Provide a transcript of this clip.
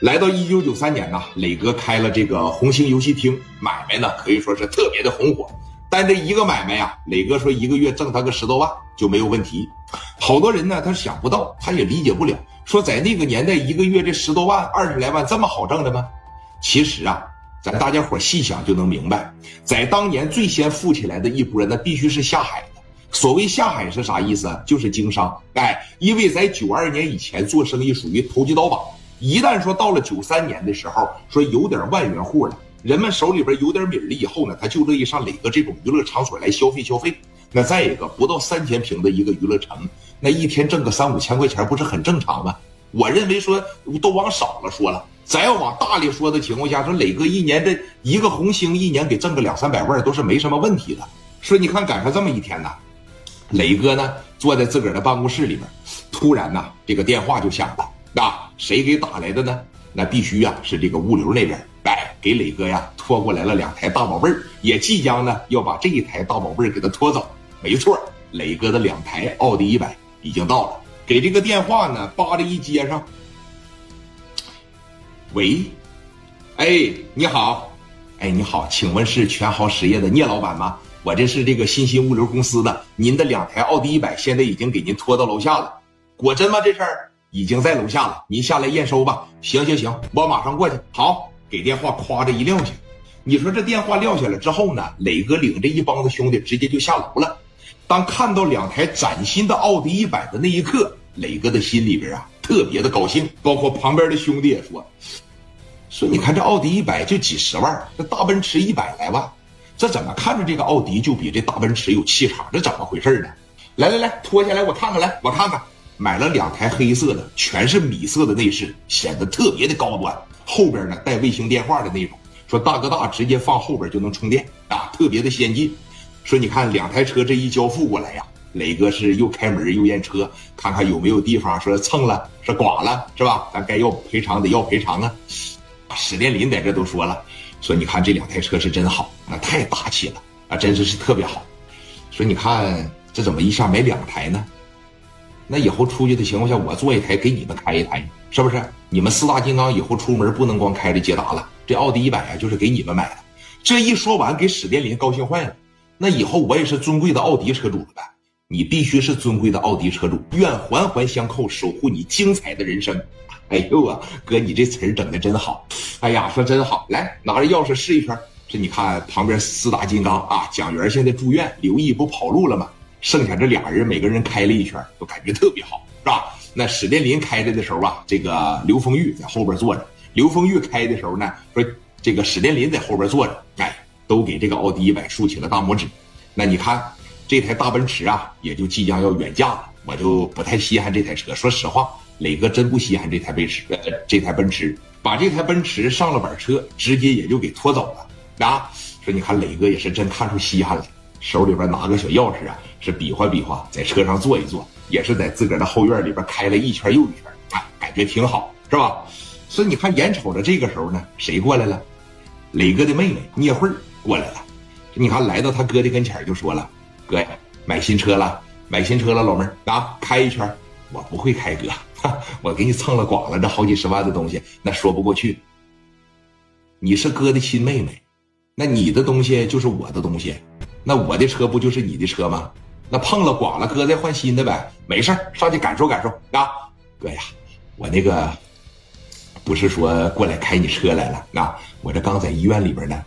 来到一九九三年呢，磊哥开了这个红星游戏厅，买卖呢可以说是特别的红火。但这一个买卖呀，磊哥说一个月挣他个十多万就没有问题。好多人呢，他想不到，他也理解不了，说在那个年代一个月这十多万、二十来万这么好挣的吗？其实啊，咱大家伙细想就能明白，在当年最先富起来的一波，那必须是下海的。所谓下海是啥意思？就是经商。哎，因为在九二年以前做生意属于投机倒把。一旦说到了九三年的时候，说有点万元户了，人们手里边有点米了以后呢，他就乐意上磊哥这种娱乐场所来消费消费。那再一个，不到三千平的一个娱乐城，那一天挣个三五千块钱，不是很正常吗？我认为说都往少了说了，咱要往大里说的情况下，说磊哥一年这一个红星一年给挣个两三百万都是没什么问题的。说你看赶上这么一天呢，磊哥呢坐在自个儿的办公室里边，突然呢这个电话就响了。那谁给打来的呢？那必须呀，是这个物流那边，哎，给磊哥呀拖过来了两台大宝贝儿，也即将呢要把这一台大宝贝儿给他拖走。没错，磊哥的两台奥迪一百已经到了。给这个电话呢，扒着一接上。喂，哎，你好，哎，你好，请问是全豪实业的聂老板吗？我这是这个新兴物流公司的，您的两台奥迪一百现在已经给您拖到楼下了，果真吗？这事儿？已经在楼下了，您下来验收吧。行行行，我马上过去。好，给电话夸着一撂下。你说这电话撂下了之后呢？磊哥领着一帮子兄弟直接就下楼了。当看到两台崭新的奥迪一百的那一刻，磊哥的心里边啊特别的高兴。包括旁边的兄弟也说：“说你看这奥迪一百就几十万，这大奔驰一百来万，这怎么看着这个奥迪就比这大奔驰有气场？这怎么回事呢？”来来来，脱下来我看看，来我看看。买了两台黑色的，全是米色的内饰，显得特别的高端。后边呢带卫星电话的那种，说大哥大直接放后边就能充电啊，特别的先进。说你看两台车这一交付过来呀，磊哥是又开门又验车，看看有没有地方说蹭了、是剐了，是吧？咱该要赔偿得要赔偿啊。史殿林在这都说了，说你看这两台车是真好，那太大气了啊，真是是特别好。说你看这怎么一下买两台呢？那以后出去的情况下，我坐一台，给你们开一台，是不是？你们四大金刚以后出门不能光开着捷达了，这奥迪一百啊，就是给你们买的。这一说完，给史殿林高兴坏了。那以后我也是尊贵的奥迪车主了呗？你必须是尊贵的奥迪车主，愿环环相扣，守护你精彩的人生。哎呦啊，哥，你这词儿整的真好。哎呀，说真好，来拿着钥匙试一圈。这你看旁边四大金刚啊，蒋元现在住院，刘毅不跑路了吗？剩下这俩人，每个人开了一圈，感觉特别好，是吧？那史殿林开着的时候啊，这个刘丰玉在后边坐着；刘丰玉开的时候呢，说这个史殿林在后边坐着，哎，都给这个奥迪一百竖起了大拇指。那你看这台大奔驰啊，也就即将要远嫁了，我就不太稀罕这台车。说实话，磊哥真不稀罕这台奔驰，这台奔驰把这台奔驰上了板车，直接也就给拖走了啊。说你看磊哥也是真看出稀罕了。手里边拿个小钥匙啊，是比划比划，在车上坐一坐，也是在自个儿的后院里边开了一圈又一圈，啊，感觉挺好，是吧？所以你看，眼瞅着这个时候呢，谁过来了？磊哥的妹妹聂慧过来了。你看，来到他哥的跟前就说了：“哥呀，买新车了，买新车了，老妹儿啊，开一圈。”我不会开，哥，我给你蹭了剐了这好几十万的东西，那说不过去。你是哥的亲妹妹，那你的东西就是我的东西。那我的车不就是你的车吗？那碰了刮了，哥再换新的呗，没事上去感受感受啊，哥呀，我那个不是说过来开你车来了啊，我这刚在医院里边呢，